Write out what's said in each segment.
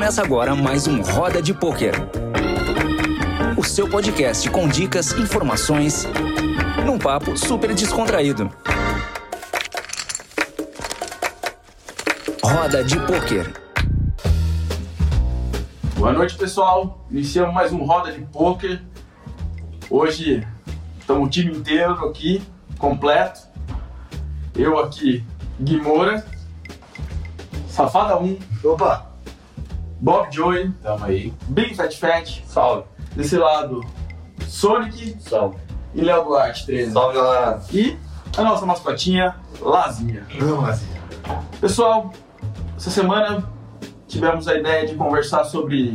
Começa agora mais um Roda de Pôquer. O seu podcast com dicas, informações, num papo super descontraído. Roda de Pôquer. Boa noite, pessoal. Iniciamos mais um Roda de Pôquer. Hoje estamos o time inteiro aqui, completo. Eu aqui, Guimora, Safada 1, Opa! Bob Joey, Tamo aí. Big Fat Fat, Salve. desse lado, Sonic Salve. e Léo Duarte 13. Salve, galera. E a nossa mascotinha, Lazinha. Vamos lá, Pessoal, essa semana tivemos a ideia de conversar sobre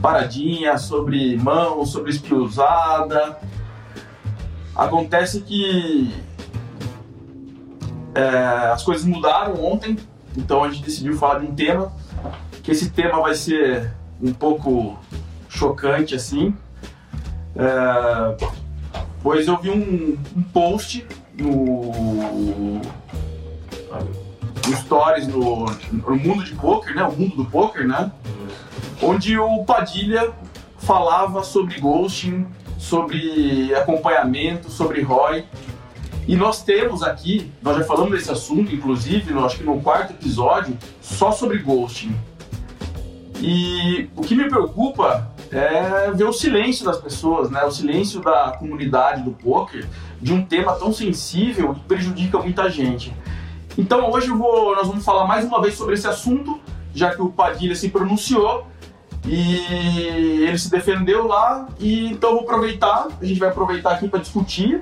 paradinha, sobre mão, sobre espiusada. Acontece que é, as coisas mudaram ontem, então a gente decidiu falar de um tema, que esse tema vai ser um pouco chocante assim, é, pois eu vi um, um post no no stories no, no mundo de poker, né? O mundo do poker, né? Onde o Padilha falava sobre ghosting, sobre acompanhamento, sobre ROI. E nós temos aqui, nós já falamos desse assunto, inclusive, no, acho que no quarto episódio, só sobre ghosting. E o que me preocupa é ver o silêncio das pessoas, né? O silêncio da comunidade do poker de um tema tão sensível e prejudica muita gente. Então hoje vou, nós vamos falar mais uma vez sobre esse assunto, já que o Padilha se pronunciou e ele se defendeu lá, e então vou aproveitar, a gente vai aproveitar aqui para discutir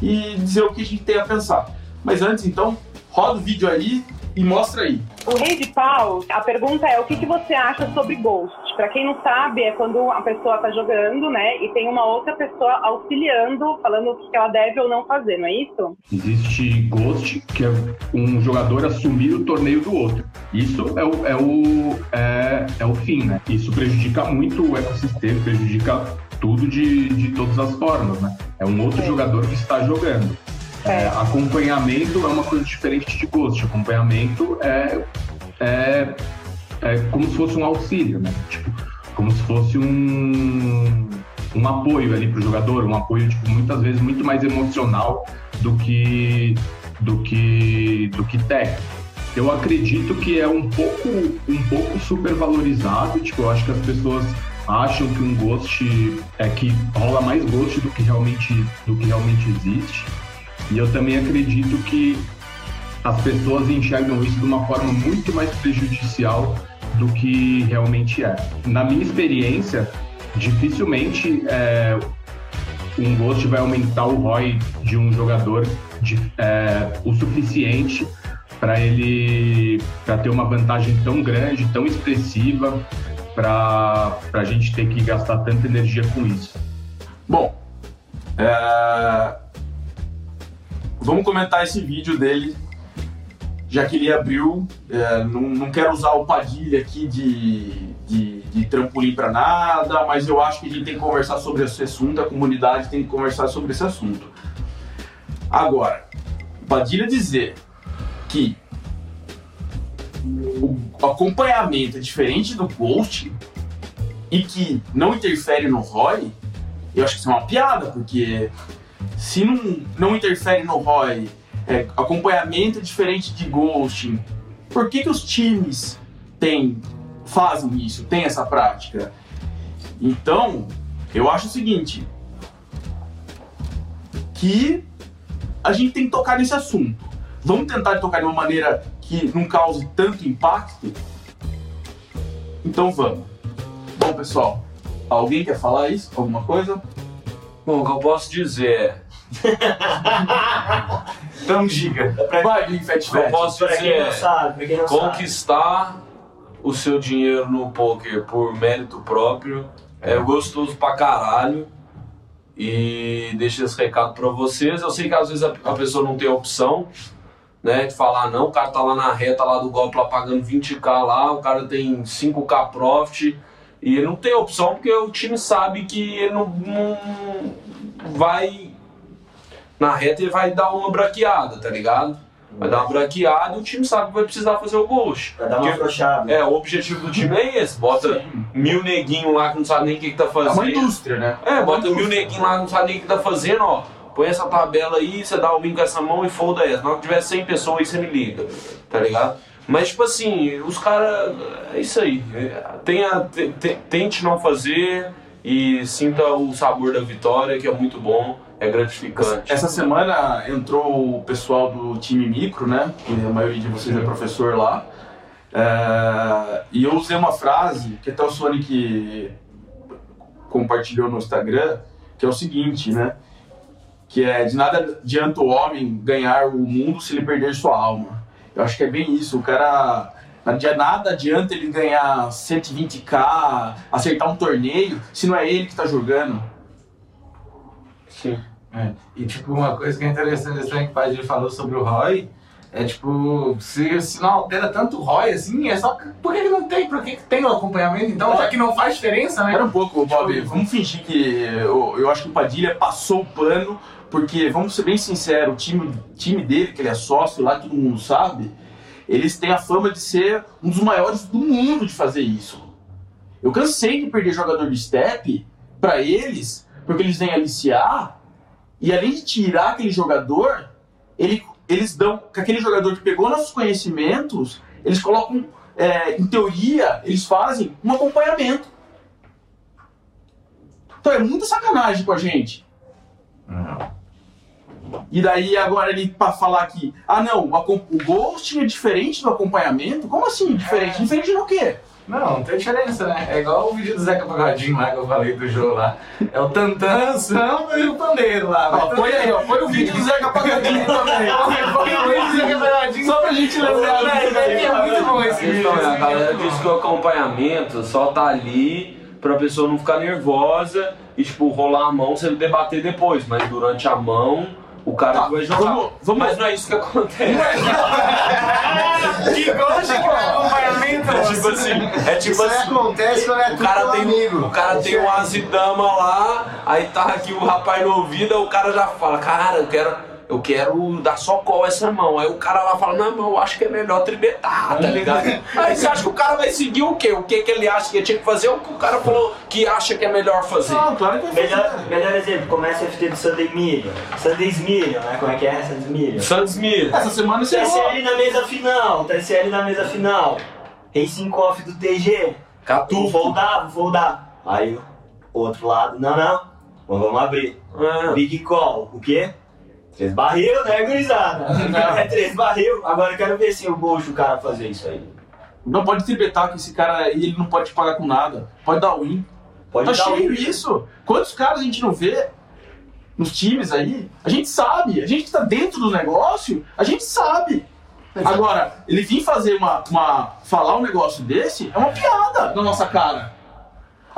e dizer o que a gente tem a pensar. Mas antes então, roda o vídeo aí e mostra aí. O Rei de Pau, a pergunta é o que, que você acha sobre Ghost? Pra quem não sabe, é quando a pessoa tá jogando, né, e tem uma outra pessoa auxiliando, falando o que ela deve ou não fazer, não é isso? Existe Ghost, que é um jogador assumir o torneio do outro. Isso é o, é o, é, é o fim, né? Isso prejudica muito o ecossistema, prejudica tudo de, de todas as formas, né? É um outro É. jogador que está jogando. É, É. acompanhamento é uma coisa diferente de Ghost. Acompanhamento é, é, é como se fosse um auxílio, né? Tipo, como se fosse um, um apoio ali pro jogador, um apoio, tipo, muitas vezes muito mais emocional do que do que do que técnico. Eu acredito que é um pouco um pouco supervalorizado, tipo, eu acho que as pessoas acham que um ghost é que rola mais ghost do que realmente do que realmente existe. E eu também acredito que as pessoas enxergam isso de uma forma muito mais prejudicial do que realmente é. Na minha experiência, dificilmente é, um Ghost vai aumentar o ROI de um jogador de, é, o suficiente para ele para ter uma vantagem tão grande, tão expressiva, para a gente ter que gastar tanta energia com isso. Bom, é, vamos comentar esse vídeo dele, já que ele abriu. É, não, não quero usar o Padilha aqui de, de, de trampolim para nada, mas eu acho que a gente tem que conversar sobre esse assunto, a comunidade tem que conversar sobre esse assunto. Agora, Padilha dizer que o acompanhamento é diferente do Ghost e que não interfere no ROI, eu acho que isso é uma piada, porque se não, não interfere no ROI, é, acompanhamento diferente de ghosting, por que, que os times têm, fazem isso, têm essa prática? Então, eu acho o seguinte, que a gente tem que tocar nesse assunto. Vamos tentar tocar de uma maneira que não cause tanto impacto? Então vamos. Bom, pessoal, alguém quer falar isso? Alguma coisa? Bom, o que eu posso dizer Então diga. Vai, Big Fat que eu Fat. posso Pra quem dizer não sabe, pra quem não sabe. conquistar o seu dinheiro no poker por mérito próprio é gostoso pra caralho. E deixa esse recado pra vocês. Eu sei que às vezes a, a pessoa não tem opção, né? De falar, não, o cara tá lá na reta lá do golpe lá pagando 20k lá, o cara tem 5k profit. E ele não tem opção porque o time sabe que ele não, não vai na reta ele vai dar uma braqueada, tá ligado? Vai dar uma branqueada e o time sabe que vai precisar fazer o ghost. Vai dar uma afrouxada. É, o objetivo do time é esse. Bota mil neguinhos lá que não sabe nem o que, que tá É uma fazendo. indústria, né? É, uma bota mil neguinhos lá que não sabe nem o que tá fazendo, ó. Põe essa tabela aí, você dá o win com essa mão e folda essa. Na hora que tiver 100 pessoas aí, você me liga. Tá ligado? Mas, tipo assim, os caras. É isso aí. É, Tenha, te- te- tente não fazer e sinta o sabor da vitória, que é muito bom, é gratificante. Essa semana entrou o pessoal do time micro, né? Que a maioria de vocês é professor lá. É, e eu usei uma frase que até o Sonic compartilhou no Instagram, que é o seguinte, né? Que é de nada adianta o homem ganhar o mundo se ele perder sua alma. Eu acho que é bem isso. O cara. Nada adianta ele ganhar 120k, acertar um torneio, se não é ele que tá jogando. Sim. É. E tipo, uma coisa que é interessante também que o Padilha falou sobre o ROI é tipo, se, se não altera tanto o ROI assim, é só. Por que, que não tem? Por que, que tem o acompanhamento então? Já que não faz diferença, né? Espera um pouco, Bob. Vamos fingir que eu, eu acho que o Padilha passou o pano, porque, vamos ser bem sinceros, o time, time dele, que ele é sócio lá, todo mundo sabe, eles têm a fama de ser um dos maiores do mundo de fazer isso. Eu cansei de perder jogador de step pra eles, porque eles vêm aliciar, e além de tirar aquele jogador, ele- eles dão, com aquele jogador que pegou nossos conhecimentos, eles colocam, é, em teoria, eles fazem um acompanhamento. Então é muita sacanagem com a gente. E daí agora ele pra falar que, ah não, o, o Ghost é diferente do acompanhamento? Como assim diferente? Diferente no quê? Não, não tem diferença, né? É igual o vídeo do Zeca Pagodinho lá que eu falei do jogo lá. É o tantã, samba e o pandeiro lá. Ó, põe aí, ó, põe o vídeo do Zeca Pagodinho também. Põe o vídeo do Zeca Pagodinho. Só pra gente lembrar. É, é muito bom esse vídeo. A vídeo. galera diz que o acompanhamento só tá ali pra pessoa não ficar nervosa e, tipo, rolar a mão ele debater depois, mas durante a mão o cara Tá, vai jogar. vamos- vamos- Mas não é isso que acontece. Que gosta que é acompanhamento. É tipo assim, é tipo Isso assim. acontece quando é O cara, tem, amigo. o cara tem um azidama lá, aí tá aqui o rapaz no ouvido, o cara já fala, cara, eu quero, eu quero dar só call essa mão. Aí o cara lá fala, não, mas eu acho que é melhor tribetar, tá ligado? Aí você acha que o cara vai seguir o quê? O que, que ele acha que tinha que fazer? O que o cara falou que acha que é melhor fazer. Não, claro que Melhor, fazer. melhor exemplo, começa o FT do Sunday Million. Sundays Million, né? Como é que é? Sundays Million. Santos Mira. Essa semana você errou. TSL na mesa final, TSL na mesa final. Racing Off do TG. Vou Catu. foldar, vou foldar. Aí o outro lado, não, não. Mas vamos abrir. É. Big Call, o quê? Três barril, né, gurizada? é três barril. Agora eu quero ver se o Bolcho o cara fazer isso aí. Não pode tribetar com esse cara aí, ele não pode te pagar com nada. Pode dar win. Pode tá dar cheio isso. Quantos caras a gente não vê nos times aí? A gente sabe. A gente que tá dentro do negócio, a gente sabe. Agora, ele vir fazer uma, uma. falar um negócio desse é uma piada na nossa cara.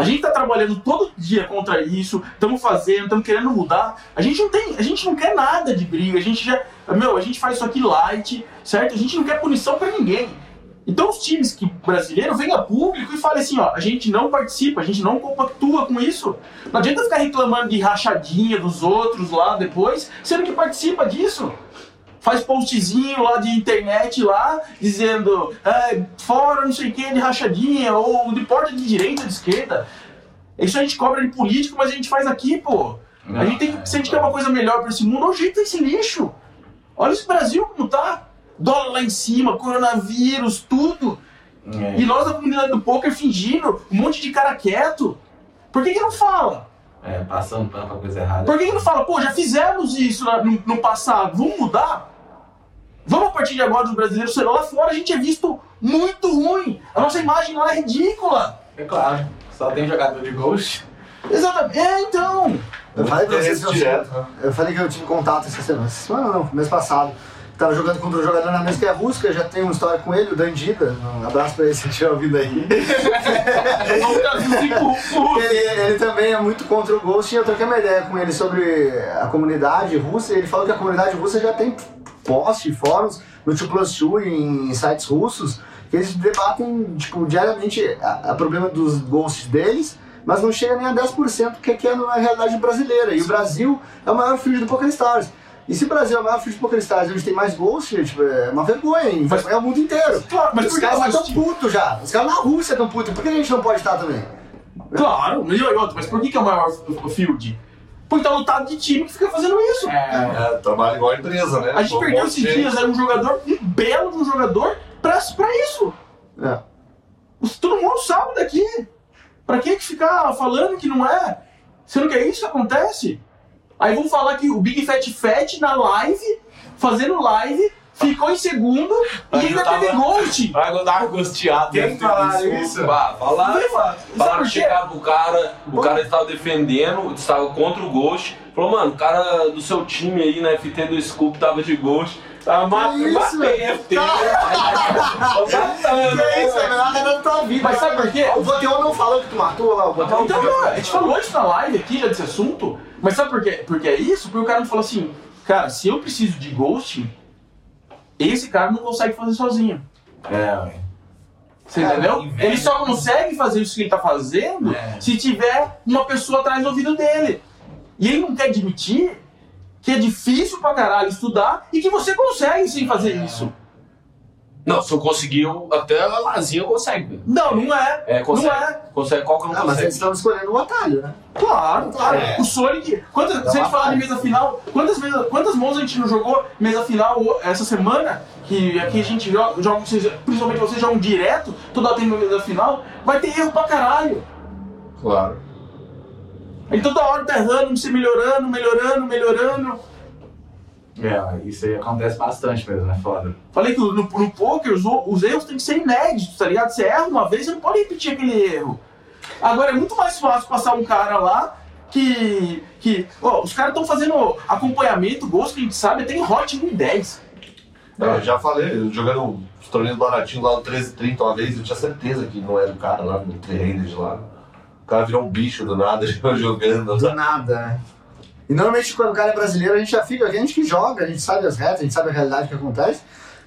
A gente tá trabalhando todo dia contra isso, estamos fazendo, estamos querendo mudar. A gente não tem, a gente não quer nada de briga, a gente já, meu, a gente faz isso aqui light, certo? A gente não quer punição pra ninguém. Então os times que brasileiros venham a público e falem assim, ó, a gente não participa, a gente não compactua com isso. Não adianta ficar reclamando de rachadinha dos outros lá depois, sendo que participa disso. Faz postzinho lá de internet lá, dizendo é, fora não sei o que de rachadinha, ou de porta de direita, de esquerda. Isso a gente cobra de político, mas a gente faz aqui, pô. a gente tem que, se a gente quer uma coisa melhor pra esse mundo, olha o jeito desse lixo. Olha esse Brasil como tá. Dólar lá em cima, coronavírus, tudo. E nós da comunidade do poker fingindo, um monte de cara quieto. Por que, que não fala? É, passando pano pra coisa errada. Por que, que não fala, pô, já fizemos isso no, no passado, vamos mudar? Vamos a partir de agora dos brasileiros ser lá fora, a gente é visto muito ruim. A nossa imagem lá é ridícula. É claro, só tem jogador de Ghost. Exatamente. É, então. Eu falei pra vocês que eu, direto. eu falei que eu tive contato essa semana. Essa semana não, mês passado. Tava jogando contra um jogador na mesa que é eu já tenho uma história com ele, o Dandida. Um abraço pra ele se estiver ouvindo aí. ele, ele também é muito contra o Ghost e eu troquei uma ideia com ele sobre a comunidade russa. E ele falou que a comunidade russa já tem post, fóruns no 2 Plus 2 em sites russos que eles debatem tipo, diariamente a, a problema dos ghosts deles, mas não chega nem a 10% que é que é na realidade brasileira. E o Brasil é o maior filho do PokerStars. E se o Brasil é o maior futebol cristais, onde tem mais gols, tipo, é uma vergonha, hein? Vai ganhar o mundo inteiro. Claro, mas Os caras estão putos já. Os caras na Rússia estão putos. Por que a gente não pode estar também? Claro, mas e mas por que, que é o maior field? Porque tá lotado de time que fica fazendo isso. É, É, trabalha igual a empresa, né? A gente Um perdeu esses dias, era um jogador, um belo de um jogador, pra, pra isso. É. Todo mundo sabe daqui. Pra que que ficar falando que não é? Sendo que é isso que acontece. Aí vão falar que o Big Fat Fat na live, fazendo live, ficou em segundo e ainda tava- teve ghost. Tava angustiado. Quem falaram isso? Bah, falaram. Falaram quê? chegaram pro cara, o cara estava defendendo, estava contra o Ghost. Falou, mano, o cara do seu time aí na FT do Scoop tava de Ghost. Tava matando, isso? FT. Matando, Que isso, né, é melhor arredar da tua vida. Mas sabe por quê? O Boteon não falou que tu matou lá, o Boteon. Então, não, a gente falou isso na live aqui, já desse assunto. Mas sabe por quê? Porque é isso? Porque o cara me falou assim, cara, se eu preciso de ghosting, esse cara não consegue fazer sozinho. É, ué. Você É, entendeu? inveja. Ele só consegue fazer isso que ele tá fazendo É. se tiver uma pessoa atrás do ouvido dele. E ele não quer admitir que é difícil pra caralho estudar e que você consegue sem fazer isso. Não, se eu conseguir, eu- até a Lazinha consegue. Não, não é. É, consegue. Não é. Consegue, qual que não Ah, mas consegue? eles estão escolhendo o atalho, né? Claro, claro. É. O Sonic. Quantas, se a gente falar de mesa final, quantas, mesa, quantas mãos a gente não jogou mesa final o- essa semana? Que aqui a gente joga, joga principalmente vocês jogam direto, toda hora tem uma mesa final, vai ter erro pra caralho. Claro. Aí toda hora tá errando, se melhorando, melhorando, melhorando. É, isso aí acontece bastante mesmo, é foda. Falei que no, no poker os, os erros têm que ser inéditos, tá ligado? Você erra uma vez, você não pode repetir aquele erro. Agora é muito mais fácil passar um cara lá que. que ó, os caras estão fazendo acompanhamento, gosto que a gente sabe, tem hot 10. Não, eu já falei, eu jogando os torneios baratinhos lá no 1330 uma vez, eu tinha certeza que não era o cara lá no Trade lá. O cara virou um bicho do nada jogando. Do nada, né? E normalmente quando o cara é brasileiro, a gente já fica, a gente que joga, a gente sabe as regras, a gente sabe a realidade que acontece.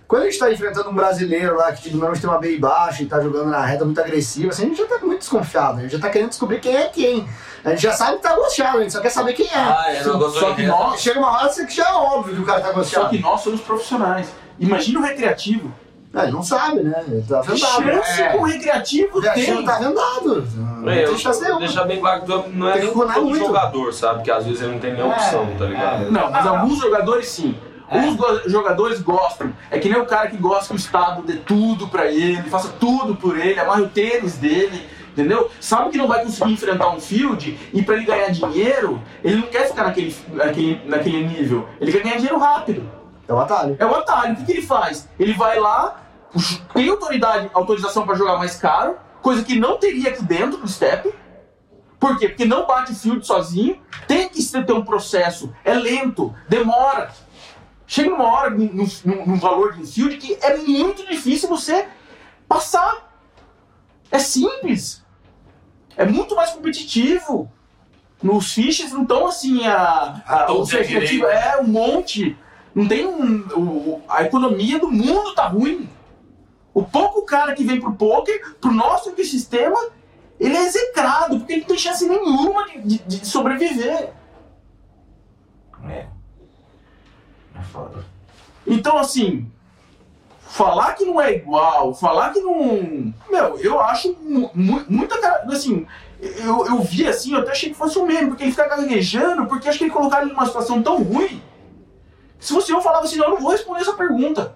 Quando a gente tá enfrentando um brasileiro lá que tipo, normalmente tem uma B baixa e tá jogando na reta muito agressiva, assim, a gente já tá muito desconfiado, a gente já tá querendo descobrir quem é quem. A gente já sabe que tá gosteado, a gente só quer saber quem é. Ah, é, não, Só que nós, Chega uma hora que já é óbvio que o cara tá só gosteado. que nós somos profissionais. Imagina o recreativo. Ah, ele não sabe, né? Ele tá vendado. chance É. o recreativo O tem? tá vendado. Não É, tem eu, chance nenhuma. deixar bem claro que não é Tem nem todo muito. jogador, sabe? Que às vezes ele não tem nenhuma É, opção, tá ligado? Não, mas alguns jogadores sim. Uns go- jogadores gostam. É que nem o cara que gosta que o Estado dê tudo pra ele, faça tudo por ele, amarre o tênis dele, entendeu? Sabe que não vai conseguir enfrentar um field e pra ele ganhar dinheiro, ele não quer ficar naquele, naquele, naquele nível. Ele quer ganhar dinheiro rápido. É o atalho. É o atalho. O que, que ele faz? Ele vai lá, tem autoridade, autorização pra jogar mais caro, coisa que não teria aqui dentro do step. Por quê? Porque não bate field sozinho, tem que ter um processo, é lento, demora. Chega uma hora num, num- num valor de um field que é muito difícil você passar. É simples. É muito mais competitivo. Nos fiches não estão assim, a, a, é um monte. Não tem um, o- a economia do mundo tá ruim. O pouco cara que vem pro poker, pro nosso ecossistema, ele é execrado, porque ele não tem chance nenhuma de, de- de sobreviver. É. É foda. Então, assim, falar que não é igual, falar que não. Meu, eu acho mu- mu- muita cara. Assim, eu, eu vi assim, eu até achei que fosse um meme, porque ele fica gaguejando, porque acho que ele colocaram ele numa situação tão ruim. Se eu, eu falava assim: não, eu não vou responder essa pergunta.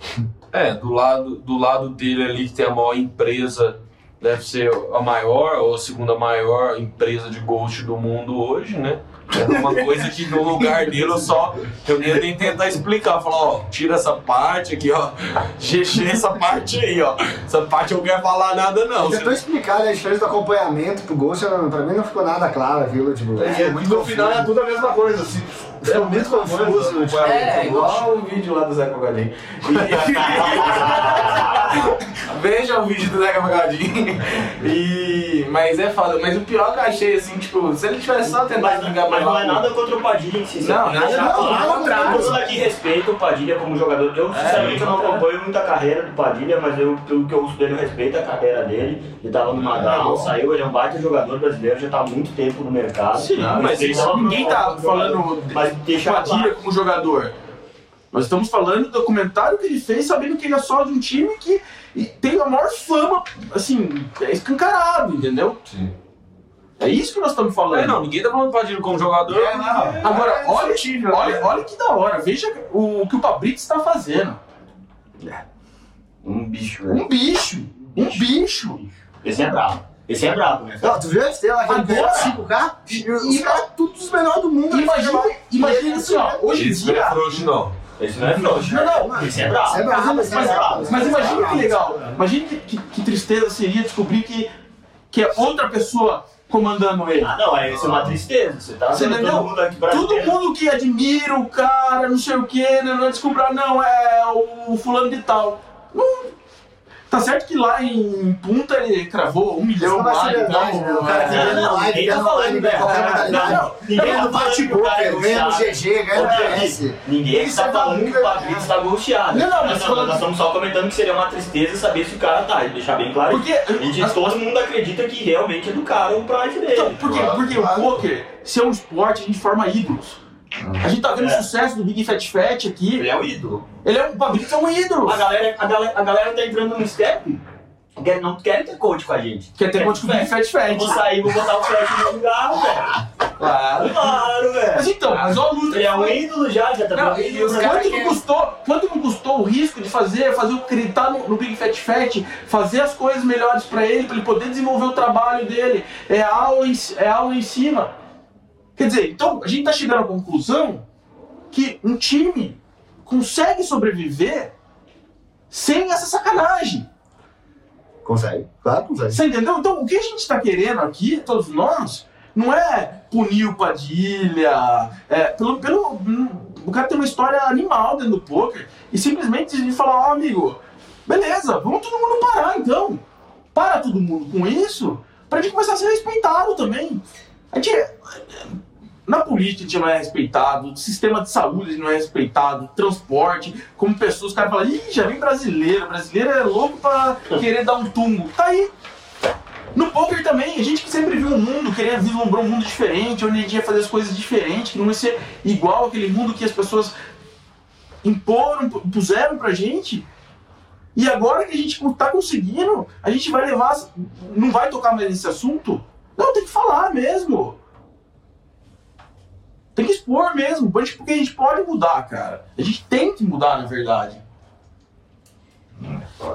É, do lado, do lado dele ali que tem a maior empresa, deve ser a maior ou a segunda maior empresa de ghost do mundo hoje, né? É uma coisa que no lugar dele eu só. Eu nem, nem tentar explicar. Falar, ó, tira essa parte aqui, ó. GG essa parte aí, ó. Essa parte eu não quero falar nada, não. Eu tentou explicar né, a diferença do acompanhamento pro Ghost, pra mim não ficou nada claro aquilo, tipo. E no final é tudo a mesma coisa, assim. É muito confuso, tipo, É, igual o vídeo lá do Zé Cogadinho. Veja o vídeo do Zeca Pagodinho. E... Mas é foda. Mas o pior que eu achei, assim, tipo, se ele tivesse só tentado Mas, mas pra não é nada contra o Padilha em si. Não, nada, não, ao contrário. Todo aqui respeita o Padilha como jogador. Eu, sinceramente, eu não acompanho muito a carreira do Padilha, mas eu, pelo que eu ouço dele, eu respeito a carreira dele. Ele tava no Madal, saiu, ele é um baita jogador brasileiro, já tá há muito tempo no mercado. Sim, mas respeito isso- ninguém tá falando Mas deixa Padilha como jogador. Nós estamos falando do documentário que ele fez, sabendo que ele é só de um time que tem a maior fama, assim, é escancarado, entendeu? Sim. É isso que nós estamos falando. É, não, ninguém tá falando do Padilha como jogador. É, não. Agora, É olha, olha, né? olha que da hora. Veja o, o que o Pabrix está fazendo. Um bicho, velho. Um bicho. Um bicho. Esse é brabo. Esse é brabo, né? Não, tu viu a estrela que ele ganhou Agora- 5K? E os caras, todos os melhores do mundo. Imagina, imagina assim, ó, hoje em Isso não é dia. frouxo, não. Esse não é frouxo. Não, não, Esse é brabo. Isso é brabo, é Mas, brabo. mas imagina que legal. Imagina que, que- que tristeza seria descobrir que, que é outra pessoa comandando ele. Ah, não, é isso é uma tristeza. Você tá Você vendo entendeu? todo mundo aqui Todo mundo que admira o cara, não sei o que, não descobrir, não, é o fulano de tal. Não. Tá certo que lá em Punta ele cravou um milhão não lá e tal. né? O cara É. ganha no live, ninguém ganha tá no live, falando, ganha modalidade. Não, não, ninguém Ganha tá no falando que o bate-poker, cara é ganha no. GG, ganha no PS. Ninguém é tá falando que o maluco, Fabrício tá golpeado. Não, não, mas Nós- estamos só comentando que seria uma tristeza saber se o cara tá, e deixar bem claro. Porque- E todo mundo acredita que realmente é do cara o pride dele. Então, por quê? Porque o poker, se é um esporte, a gente forma ídolos. A gente tá vendo o É. sucesso do Big Fat Fat aqui. Ele é o ídolo. Ele é um Fabrício é um ídolo. A galera, a galera, a galera tá entrando no step. Quer, não querem ter coach com a gente. Quer ter conta com o Big Fat Eu vou Fat. sair, vou botar o Fat no lugar, velho. Claro. Claro, velho. Mas então, mas olha a luta. Ele é um ídolo já, já tá Não, ídolo, quanto, né? não custou, quanto não custou o risco de fazer, fazer acreditar no, no Big Fat Fat, fazer as coisas melhores pra ele, pra ele poder desenvolver o trabalho dele. É aula em, é aula em cima. Quer dizer, então a gente tá chegando à conclusão que um time consegue sobreviver sem essa sacanagem. Consegue, claro que consegue. Você entendeu? Então, o que a gente está querendo aqui, todos nós, não é punir o Padilha. É, pelo, pelo, o cara tem uma história animal dentro do poker. E simplesmente gente falar, ó, amigo, beleza, vamos todo mundo parar então. Para todo mundo com isso, pra gente começar a ser respeitado também. A gente. Na política gente não é respeitado, sistema de saúde não é respeitado, transporte, como pessoas, os caras falam, ih, já vem brasileiro, brasileiro é louco pra querer dar um tumbo. Tá aí. No poker também, a gente que sempre viu um mundo, queria vislumbrar um mundo diferente, onde a gente ia fazer as coisas diferentes, que não ia ser igual aquele mundo que as pessoas imporam, pu- puseram pra gente. E agora que a gente tá conseguindo, a gente vai levar. Não vai tocar mais nesse assunto? Não, tem que falar mesmo. Tem que expor mesmo, porque a gente pode mudar, cara. A gente tem que mudar, na verdade.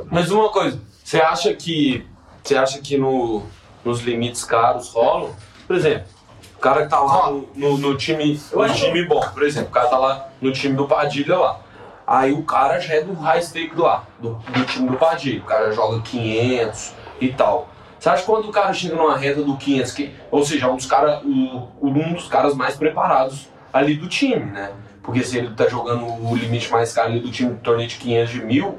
Mas uma coisa, você acha que. Você acha que no, nos limites caros rolam? Por exemplo, o cara que tá lá no, no, no time. No time bom, por exemplo, o cara tá lá no time do Padilha lá. Aí o cara já é do high stake lá, do, do time do Padilha. O cara joga 500 e tal. Você acha que quando o cara chega numa reta do 500, que, ou seja, um dos, cara, o- um dos caras mais preparados ali do time, né? Porque se ele tá jogando o limite mais caro ali do time torneio de 500 de mil,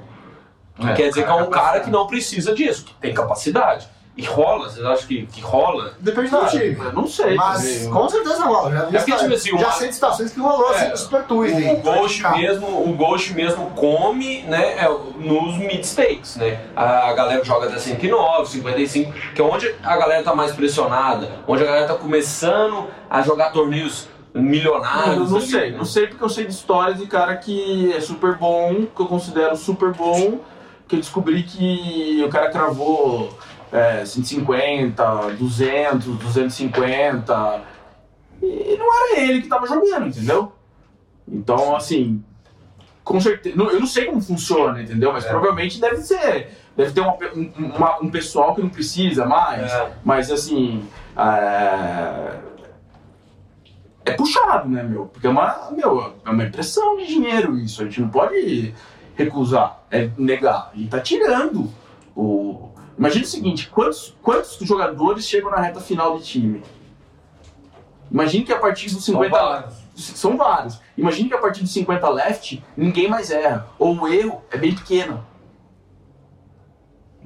É, quer dizer que é um cara cara que não precisa disso, que tem capacidade. E rola, vocês acham que, que rola? Depende do time. Eu não sei. Mas também. com certeza rola. Já, vi É porque, tipo assim, já uma- sei de situações que rolou assim, É, com Super Tours. O hein? Ghost mesmo, o Ghost mesmo come, né, é, nos mid stakes, né? A galera joga até 109, 55, que é onde a galera tá mais pressionada, onde a galera tá começando a jogar torneios milionários. Eu não ali, sei, né? não sei porque eu sei de histórias de cara que é super bom, que eu considero super bom, que eu descobri que o cara cravou é, 150, 200, 250, e não era ele que tava jogando, entendeu? Então, assim, com certeza, eu não sei como funciona, entendeu? Mas provavelmente deve ser, deve ter uma um, uma- um pessoal que não precisa mais, É. mas assim, é, é puxado, né, meu? Porque é uma, meu, é uma impressão de dinheiro isso. A gente não pode recusar, é negar. A gente tá tirando o. Imagina o seguinte: quantos, quantos jogadores chegam na reta final de time? Imagina que a partir dos 50. vários. São vários. Imagina que a partir dos 50 left, ninguém mais erra. Ou o erro é bem pequeno.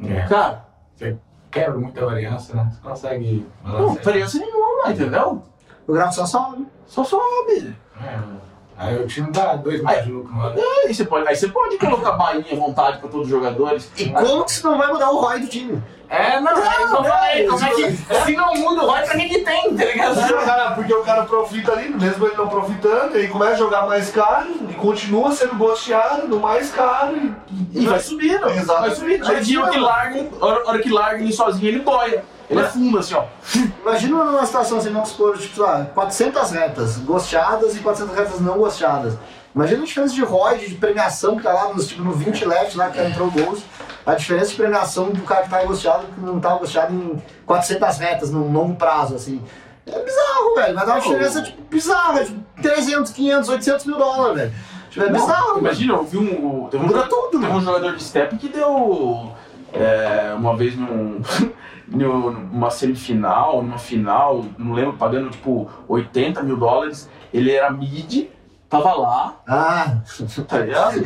É. Cara, Você quebra muita variância, né? Você consegue. não, diferença nenhuma, entendeu? O gráfico só sobe. Só sobe. É. Aí o time dá dois mais de lucro, mano. Aí você pode, aí você pode colocar bainha à vontade pra todos os jogadores. E como que isso não vai mudar o ROI do time? É, não, é isso que eu falei. Como é que. Se não muda o ROI, pra que que tem, tá ligado? Porque o cara- Porque o cara profita ali, mesmo ele não profitando, ele começa a jogar mais caro e continua sendo gosteado no mais caro. E, E vai subindo. Exato. Vai subindo. Aí dia que larga, a hora, hora que larga ele sozinho, ele boia. Ele afunda assim, ó. Imagina numa situação assim, vamos supor, tipo, sei lá, 400 retas gosteadas e 400 retas não gosteadas. Imagina a diferença de ROI, de premiação que tá lá nos, tipo, no 20 left lá que entrou gols. A diferença de premiação do cara que tá gosteado que não tá gosteado em 400 retas, num longo prazo, assim. É bizarro, velho. Vai dar uma diferença, tipo, bizarra. Tipo, 300, 500, 800 mil dólares, velho. Tipo, é bizarro, velho. Imagina, eu vi um. Teve um, Muda tudo, teve um jogador de step que deu. é, uma vez num, numa semifinal, numa final, não lembro, pagando tipo 80 mil dólares. Ele era mid, tava lá, Ah, tá ligado?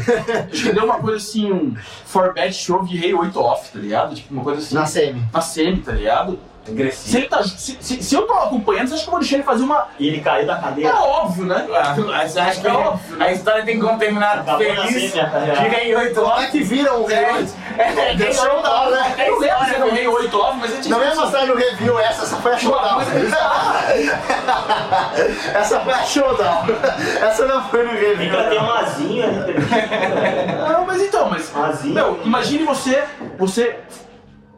Acho que deu uma coisa assim, um for bad show, virei 8 off, tá ligado? Tipo, uma coisa assim. na semi. Na semi, tá ligado? Se, Agressivo. ele tá, se, se, se eu tô acompanhando, você acha que eu vou deixar ele fazer uma. E ele caiu da É cadeira. óbvio, né? Mas você acha que É óbvio, né? a história tem como terminar Acabou feliz? a carreira. Fica em oito Como é horas. que vira um rei? É, Deu showdown, né? Eu lembro que eu ganhei 8 off, mas eu tinha. Não ia mostrar no review essa, essa foi a showdown. essa foi a showdown. Essa não foi no review. Tem que ter um azinho ali perdido. Não, mas então, mas. Azinho. Meu, imagine você, você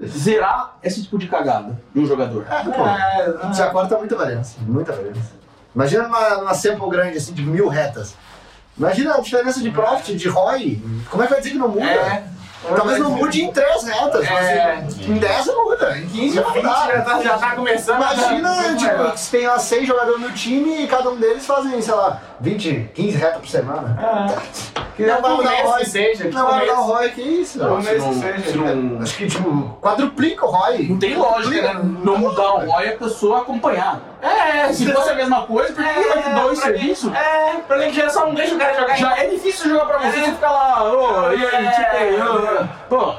zerar esse tipo de cagada de um jogador. Pô, já corta muita variância, muita variância. Imagina numa, numa sample grande assim de mil retas. Imagina a diferença de profit, de ROI. Como é que vai dizer que não muda? É. Talvez não mude em três retas, É. mas em 10 muda, em 15 vai 20 já mudar. tá, já tá começando a Imagina, tipo, que você tem lá seis jogadores no time e cada um deles fazem, sei lá, 20, 15 retas por semana. Que Não vai não mudar o ROI. seja. que Não vai mudar o. ROI, que isso? Não, Não. mas Se não, que seja. se não, Acho que, tipo, quadruplica o ROI. não tem lógica, né? Não mudar o ROI é a pessoa acompanhar. É, Se fosse a mesma coisa, por que que vai ter dois serviços? É, pra que já só não deixa o cara jogar Já é difícil jogar pra você, você fica lá, ô, e aí, tipo, pô.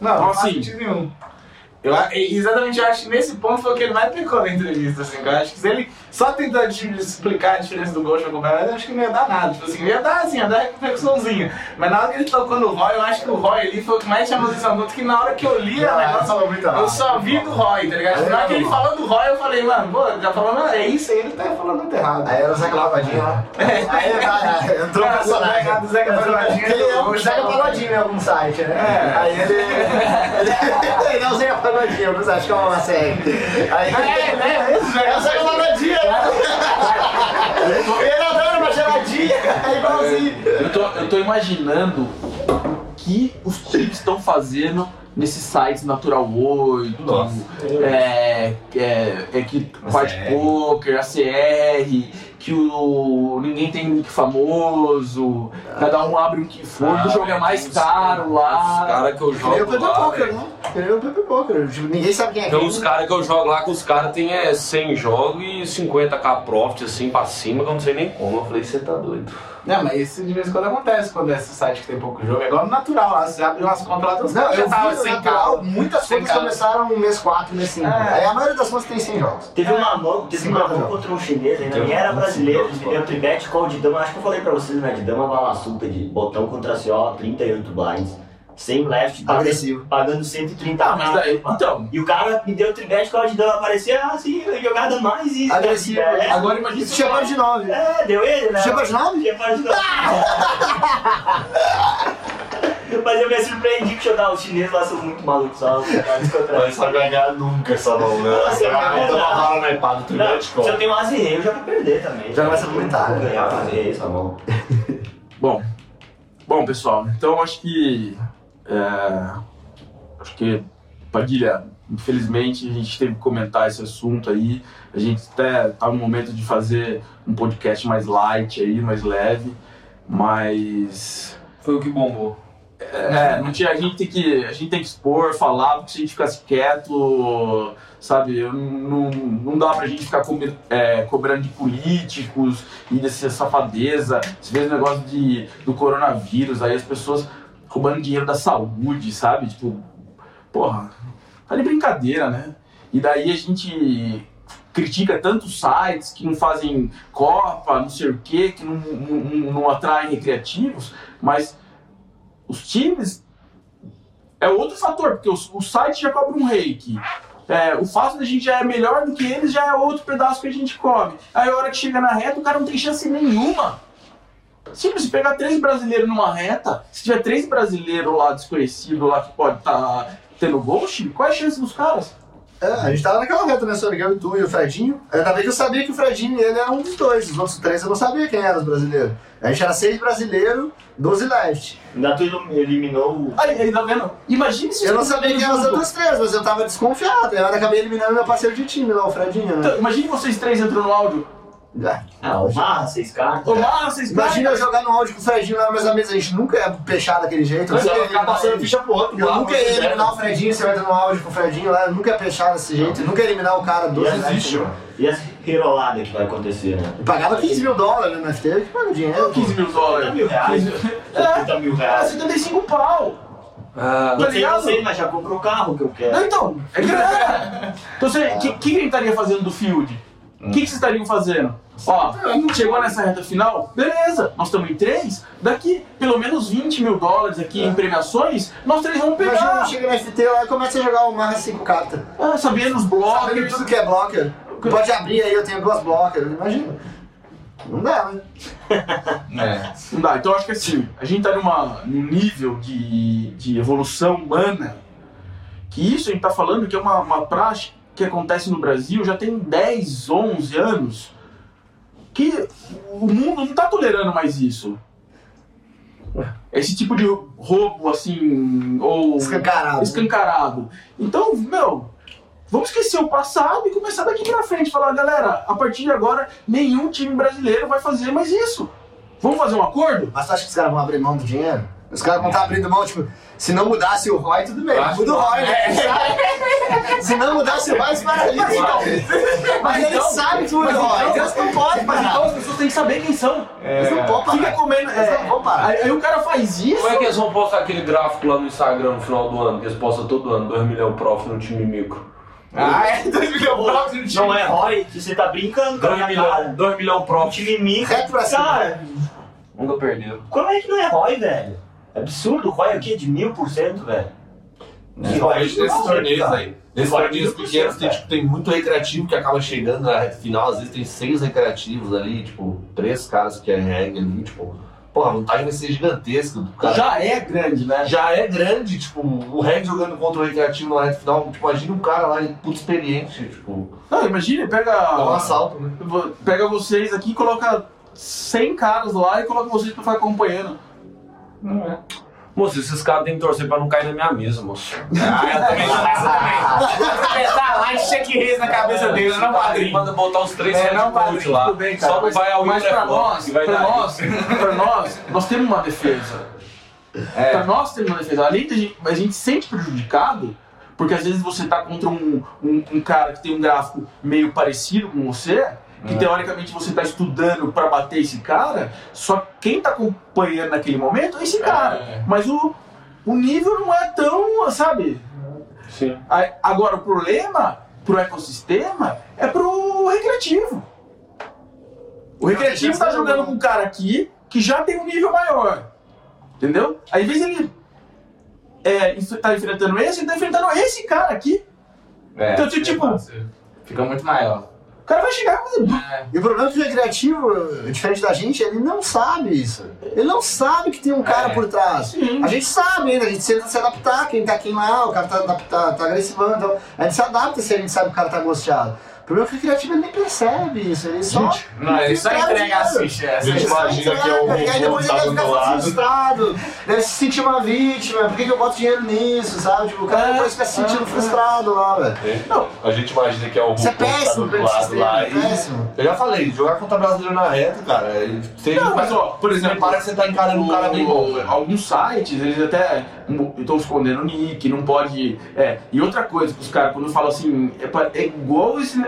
Não, não Assim. nenhum. Eu, exatamente, eu acho que nesse ponto foi o que ele mais pecou na entrevista, assim, que eu acho que se ele só tentar te explicar a diferença do Ghost no campeonato, eu acho que não ia dar nada, tipo assim, ia dar assim, ia dar repercussãozinha, mas na hora que ele tocou no Roy, eu acho que o Roy ali foi o que mais chamou atenção, tanto que na hora que eu li o Ah, negócio, eu só vi do Roy, tá ligado? Aí Na hora que ele falou do Roy, eu falei, mano, pô, já falou, não, é isso aí, ele tá falando muito errado. Aí era o Zeca Pagodinho lá. Aí tá, entrou o personagem. do Zeca Pagodinho, ele é o Zeca Pagodinho em algum site, né? É. Aí ele. Ele, é o Zeca Pagodinho, acha que é uma série. Aí, É, né? Esse É o Zeca Pagodinho, né? Ele adora uma geladinha, é igualzinho. Eu tô, eu tô imaginando o que os times estão fazendo nesses sites Natural 8, Nossa. é, é, é que ACR. Poker, ACR, que o ninguém tem um nick famoso, cada um abre um que for, Ah, o jogo é é, mais os- caro Os lá. caras que eu Que o jogo Pepe lá, Poker, né? Que nem o Pepe Poker. Tipo, ninguém sabe quem é Tem quem. uns caras que eu jogo lá que os caras tem é, 100 jogos e 50k profit assim pra cima que eu não sei nem como. Eu falei, você tá doido. Não, mas isso de vez em quando acontece quando é esse site que tem pouco jogo. É igual no natural, lá, você abre umas contas lá, os Não, eu já tava sem natural, carro. muitas Sem contas carro. começaram no mês 4, mês 5. É. Aí a maioria das contas tem 100 jogos. Teve uma mão, teve uma 50 mão contra um chinês, ainda nem era brasileiro, ele deu tribete com o de dama, acho que eu falei pra vocês, né, de dama bala super, de botão contra CO, 38 blinds, sem left, pagando, Agressivo. pagando 130 Ah, mas daí, então, E o cara me deu tribete com o de dama, parecia assim, jogada mais e... Agressivo. É, agora imagina Isso chama de 9. é, deu ele, né? Chama de 9? Chama de nove. Mas eu me surpreendi que jogar os chineses lá são muito malucos, só Vai só ganhar nunca essa mão, né? Você vai botar uma vara na tu Não, mete se eu tenho um azerrei, eu já vou perder também. Já começa a comentar, Vou né? ganhar um azerrei, essa mão. Bom, bom pessoal, então acho que é, acho que Padilha, infelizmente a gente teve que comentar esse assunto aí. A gente até tá no momento de fazer um podcast mais light aí, mais leve, mas Foi o que bombou. é, não tinha, a gente tem que a gente tem que expor, falar, porque se a gente ficasse quieto, sabe, não, não dá pra gente ficar comer- é, cobrando de políticos e dessa safadeza. Você vê o negócio de, do coronavírus, aí as pessoas roubando dinheiro da saúde, sabe? Tipo, porra, tá de brincadeira, né? E daí a gente critica tantos sites que não fazem Copa, não sei o quê, que não, não, não atraem recreativos, mas os times é outro fator, porque o, o site já cobra um reiki. É, o fato da gente já é melhor do que eles já é outro pedaço que a gente come. Aí a hora que chega na reta, o cara não tem chance nenhuma. Simples, se pegar três brasileiros numa reta, se tiver três brasileiros lá desconhecidos lá que pode estar tá tendo ghost, qual é a chance dos caras? É, a gente tava naquela reta, né, Sônia? Eu e tu e o Fredinho. Ainda bem que eu sabia que o Fredinho ele era um dos dois. Os outros três eu não sabia quem eram os brasileiros. A gente era seis brasileiros, 12 leste. Ainda tu eliminou o. Aí, aí, tá vendo? Imagine se Eu não sabia quem eram os outros três, mas eu tava desconfiado. Eu acabei eliminando meu parceiro de time lá, o Fredinho, né? Então, imagine vocês três entrando no áudio. É. Ah, o Marra, seis cartas. Olá, vocês Imagina eu jogar no áudio com o Fredinho lá na mesma mesa. A gente nunca ia fechar daquele jeito. Eu Mas nunca ela ia ficar eliminar passando ele. ficha pro outro. Eu lá, nunca ia eliminar o Fredinho, você entra no áudio com o Fredinho lá, eu nunca ia fechar desse jeito, eu nunca ia eliminar o cara do E existe, mano. e as hiroladas que vai acontecer, né? Eu pagava 15 mil dólares no NFT, que paga dinheiro. 15 mil dólares. 30 mil reais. 30 mil É, reais. 75 pau. Ah, Tá Não sei mas já comprou o carro que eu quero. Não, então, é grana. Então, você, o que, que gente estaria fazendo do field? O que, que vocês estariam fazendo? Ó, chegou nessa reta final, beleza, nós estamos em três, daqui pelo menos 20 mil dólares aqui em premiações, nós três vamos Imagina, pegar. chega no FT lá e começa a jogar o Marra 5 cartas. Ah, sabendo os Sabendo blockers. tudo que é blocker. Pode abrir aí, eu tenho duas blockers, imagina. Não dá, né? É. Não dá. Então eu acho que assim, a gente tá numa, num nível de, de evolução humana que isso a gente tá falando que é uma, uma praxe que acontece no Brasil já tem 10, 11 anos que o mundo não tá tolerando mais isso. Esse tipo de roubo, assim, ou Escancarado. escancarado. Então, meu, vamos esquecer o passado e começar daqui pra frente. Falar, galera, a partir de agora, nenhum time brasileiro vai fazer mais isso. Vamos fazer um acordo? Mas tu acha que os caras vão abrir mão do dinheiro? Os caras vão estar abrindo mão, tipo, se não mudasse o ROI, tudo bem. Muda o ROI, né? Se não mudasse o ROI, eles paralisam. Mas eles então- sabem que muda o ROI, então eles não podem Mas então parar. as pessoas têm que saber quem são. Eles não podem Fica parar. comendo. Eles É, não vão parar. aí, aí o cara faz isso. Como é que eles vão postar aquele gráfico lá no Instagram no final do ano, que eles postam todo ano, 2 milhões prof no time micro? Ah, é? 2 milhões próximo no time. Não é ROI, que você tá brincando com a 2 minha milhões, cara. 2 milhões Um prof. time micro. Reto pra cima. Cara, Nunca perderam. como é que não é ROI, velho? É absurdo, o ROI aqui é de mil por cento, velho. ROI? nesses torneios aí. Nesses Vai torneios 1000%, pequenos tem, tipo, tem muito recreativo que acaba chegando na reta final. Às vezes tem seis recreativos ali, tipo, três caras que querem reggae ali, tipo. Porra, a vantagem vai ser gigantesca do cara. Já é grande, né? Já é grande, tipo, o reggae jogando contra o recreativo na reta final. Tipo, imagina um cara lá, puto experiente, tipo, Não, imagina, pega. dá um assalto, né? Pega vocês aqui e coloca 100 caras lá e coloca vocês pra ficar acompanhando. Moço, esses caras têm que torcer pra não cair na minha mesa, moço. Ah, eu também também. Vou aproveitar lá e cheque reis na cabeça dele, não padrinho. Manda botar os três É, não, padrinho, lá. Tudo bem, cara. Só não vai ao mas pra nós, que vai pra nós, pra nós, nós temos uma defesa. Pra É. nós temos uma defesa. Além de a gente, a gente se sente prejudicado, porque às vezes você tá contra um, um, um cara que tem um gráfico meio parecido com você, que teoricamente você tá estudando pra bater esse cara, só quem tá acompanhando naquele momento é esse cara. É. Mas o, o nível não é tão, sabe? Sim. Agora, o problema pro ecossistema é pro recreativo. O recreativo tá jogando com um cara aqui que já tem um nível maior. Entendeu? Aí, às vezes ele é, tá enfrentando esse, ele tá enfrentando esse cara aqui. É, Então, tipo- Fica muito maior. O cara vai chegar e fazer. E o problema é que o recreativo, diferente da gente, ele não sabe isso. Ele não sabe que tem um cara É. por trás. Sim. A gente sabe ainda, a gente tenta se adaptar, quem tá aqui lá, o cara tá, tá, tá, agressivando, então a gente se adapta se a gente sabe que o cara tá angustiado. O problema é que o recreativo ele nem percebe isso, ele só. Não, ele só entrega a dinheiro. ficha. A gente imagina que é o E aí depois ele deve ficar frustrado, deve se sentir uma vítima, por que, que eu boto dinheiro nisso, sabe? Tipo, o cara É, depois fica se sentindo é, frustrado lá, velho. Não, a gente imagina que é o Isso é que tá péssimo do lado sistema, lá é e... péssimo. Eu já falei, jogar contra brasileiro na reta, cara, é- você Não, mas ó, por exemplo, parece que você tá encarando um cara bem bom, velho. Alguns sites, eles até estão escondendo o nick, não pode. É. E outra coisa, que os caras, quando falam assim, é, é igual esse.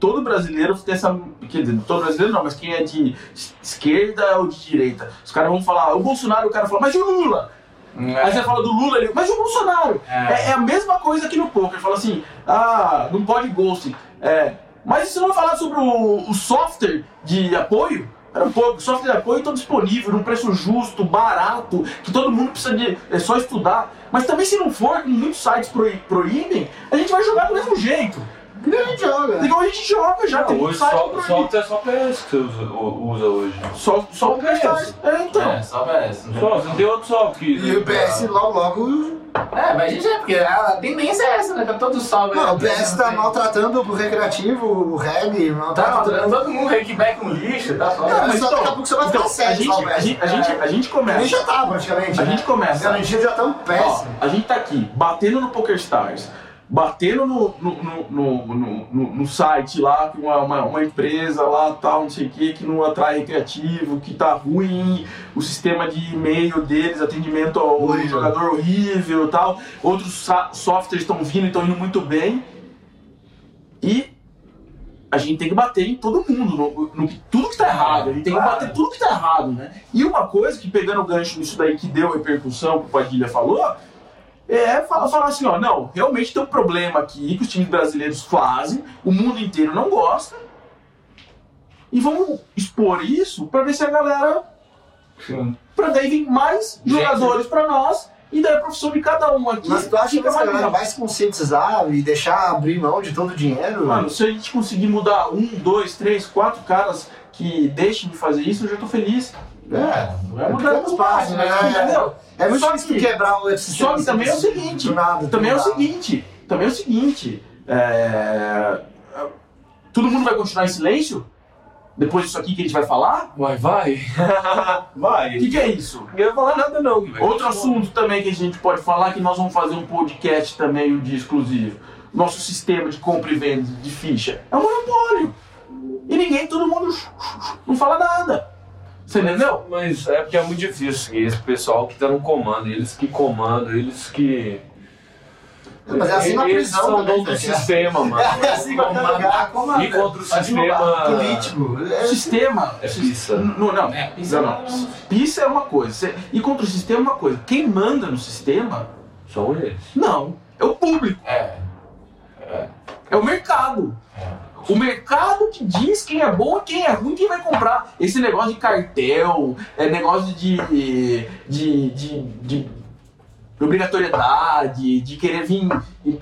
Todo brasileiro tem essa. Quer dizer, todo brasileiro não, mas quem é de es- esquerda ou de direita. Os caras vão falar, o Bolsonaro, o cara fala, mas e o Lula? Aí você fala do Lula, ele, mas e o Bolsonaro? É. é a mesma coisa aqui no poker. Fala assim, ah, não pode ghost. É, mas se não falar sobre o, o software de apoio, era um pouco, software de apoio está disponível, num preço justo, barato, que todo mundo precisa de. É só estudar. Mas também se não for, como muitos sites proí- proíbem, a gente vai jogar do mesmo jeito. Que a gente joga. Igual a gente joga já, tem Não, muito hoje site só, software é só PS que você usa, usa hoje. Só, só o PS. É, então. É, só PS. não tem- Só, você não tem outro software que. E o PS logo, logo. É, mas a gente é, porque a tendência é essa, né? Tá todo salve. Não, o PS tá maltratando o recreativo, o reggae, Tá maltratando. maltratando todo mundo, hackback um lixo, tá só. Não, mas só daqui a pouco você vai ficar então, a sério, gente, só a, gente, a, gente, a gente começa. já tá, praticamente. A né? gente começa. Garantias já estão Ó, péssimas. a gente tá aqui, batendo no PokerStars, batendo no, no, no, no, site lá, com uma, uma, empresa lá, tal, não sei o que, que não atrai recreativo, que tá ruim, o sistema de e-mail deles, atendimento ao jogador horrível tal. Outros softwares estão vindo e estão indo muito bem. E a gente tem que bater em todo mundo, no, no- tudo que tá errado. A gente tem que bater tudo que tá errado, né? E uma coisa que, pegando o gancho nisso daí que deu repercussão, que o Padilha falou, é falar, falar assim, ó, não, realmente tem um problema aqui que os times brasileiros fazem, o mundo inteiro não gosta, e vamos expor isso pra ver se a galera. Pra daí vir mais Gente. jogadores pra nós, e daí a profissão de cada um aqui. Mas tu acha que mais galera vai se conscientizar e deixar abrir mão de todo o dinheiro? Mano, se a gente conseguir mudar um, dois, três, quatro caras que deixem de fazer isso, eu já tô feliz. É, Vai é pequenos tudo passos, né? Entendeu? É muito Só difícil que- quebrar o sistema. Só que também é o assim, seguinte, do nada, também é o seguinte, também é o seguinte, é, todo mundo vai continuar em silêncio? Depois disso aqui que a gente vai falar? Vai, vai. O vai. que, que é isso? Ninguém vai falar nada, não. velho. Outro assunto também que a gente pode falar, que nós vamos fazer um podcast também, um dia exclusivo. Nosso sistema de compra e venda de ficha é um monopólio. E ninguém, todo mundo não fala nada. Você entendeu? Mas é porque é muito difícil seguir esse pessoal que tá no comando, eles que comandam, eles que. Mas é assim na eles prisão são também, donos do tá ligado? sistema, mano. É assim qualquer lugar. E contra o sistema. Político. É, sistema. É pizza. Não, não. É, pizza não, não. Pizza é uma coisa. E contra o sistema é uma coisa. Quem manda no sistema, São eles. não. É o público. É. É o mercado. O mercado que diz quem é bom e quem é ruim, quem vai comprar. Esse negócio de cartel, é negócio de, de, de, de obrigatoriedade, de querer vir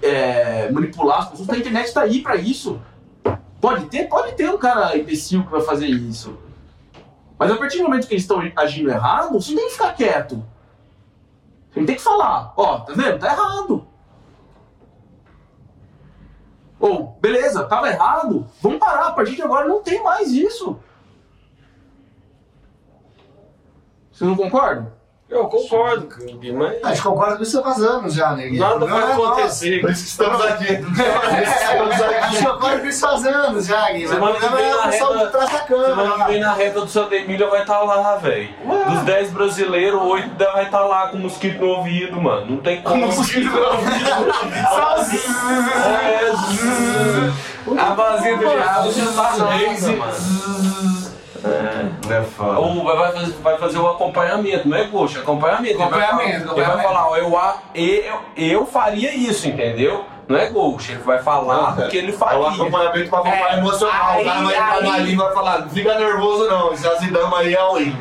é, manipular as pessoas. A internet está aí para isso. Pode ter, pode ter um cara imbecil que vai fazer isso. Mas a partir do momento que eles estão agindo errado, você tem que ficar quieto. Você tem que falar, ó, tá vendo? Tá errado. Ou, beleza, tava errado, vamos parar, a partir de agora não tem mais isso. Vocês não concordam? Eu concordo, Gui, mas. A gente concorda com isso faz anos já, né? Nada vai é acontecer. Por isso que estamos aqui. Que estamos A aqui. gente concorda com isso faz anos já, Gui. Semana que vem é na reta- Semana que vem na reta do Santa Emília vai estar lá, velho. Dos 10 brasileiros, 8 vai estar lá com mosquito no ouvido, mano. Não tem como. mosquito no Só zzz, é, zzz. A vazia do diabo já tá mano. É foda. Ou vai, vai fazer, vai fazer o acompanhamento, não é gosto, é acompanhamento. Ele vai Acompanhamento, falar- Ele vai acompanhamento. falar, ó, eu, a- eu, eu faria isso, entendeu? Não é ghost, ele vai falar o que ele É um faria. acompanhamento pra acompanhar É, emocional. aí- o cara vai entrar aí- ali e vai falar, não fica nervoso não, se azidamos aí é win.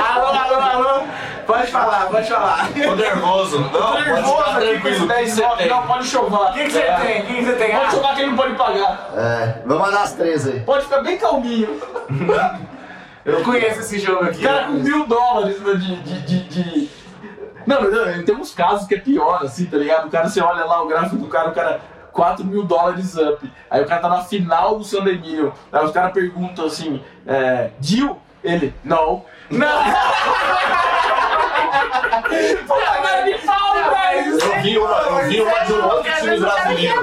Alô, alô, alô. Pode falar, pode falar. Tô nervoso. Não, pode nervoso ficar aqui com tranquilo. 10 9, não, pode chovar. O que que você tem? O que que você tem? Pode Ah, chovar que ele não pode pagar. É, vamos mandar as três aí. Pode ficar bem calminho. eu conheço esse jogo aqui. O cara com mil dólares né, de. de, de, de- Não, não, tem uns casos que é pior, assim, tá ligado? O cara, você olha lá o gráfico do cara, o cara. 4 mil dólares up. Aí o cara tá na final do San Emilio. Aí os caras perguntam assim: é, Deal? Ele, não. Não! Velho! Eu vi uma, eu vi uma de um outro time brasileiro. Eu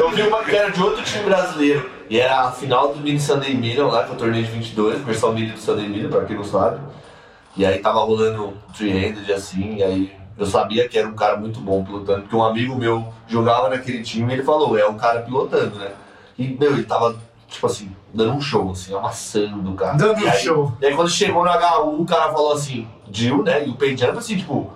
eu vi uma que era de outro time brasileiro. E era a final do Mini Sunday Million lá, que é o torneio de 22, versão mini do Sunday Million, pra quem não sabe. E aí tava rolando three-handed assim, e aí eu sabia que era um cara muito bom pilotando, porque um amigo meu jogava naquele time e ele falou, é um cara pilotando, né? E, meu, ele tava tipo assim, dando um show, assim, amassando o cara. Dando E um aí- show. E aí quando chegou no HU, o cara falou assim, Jill, né? E o Pay Jump, assim, tipo,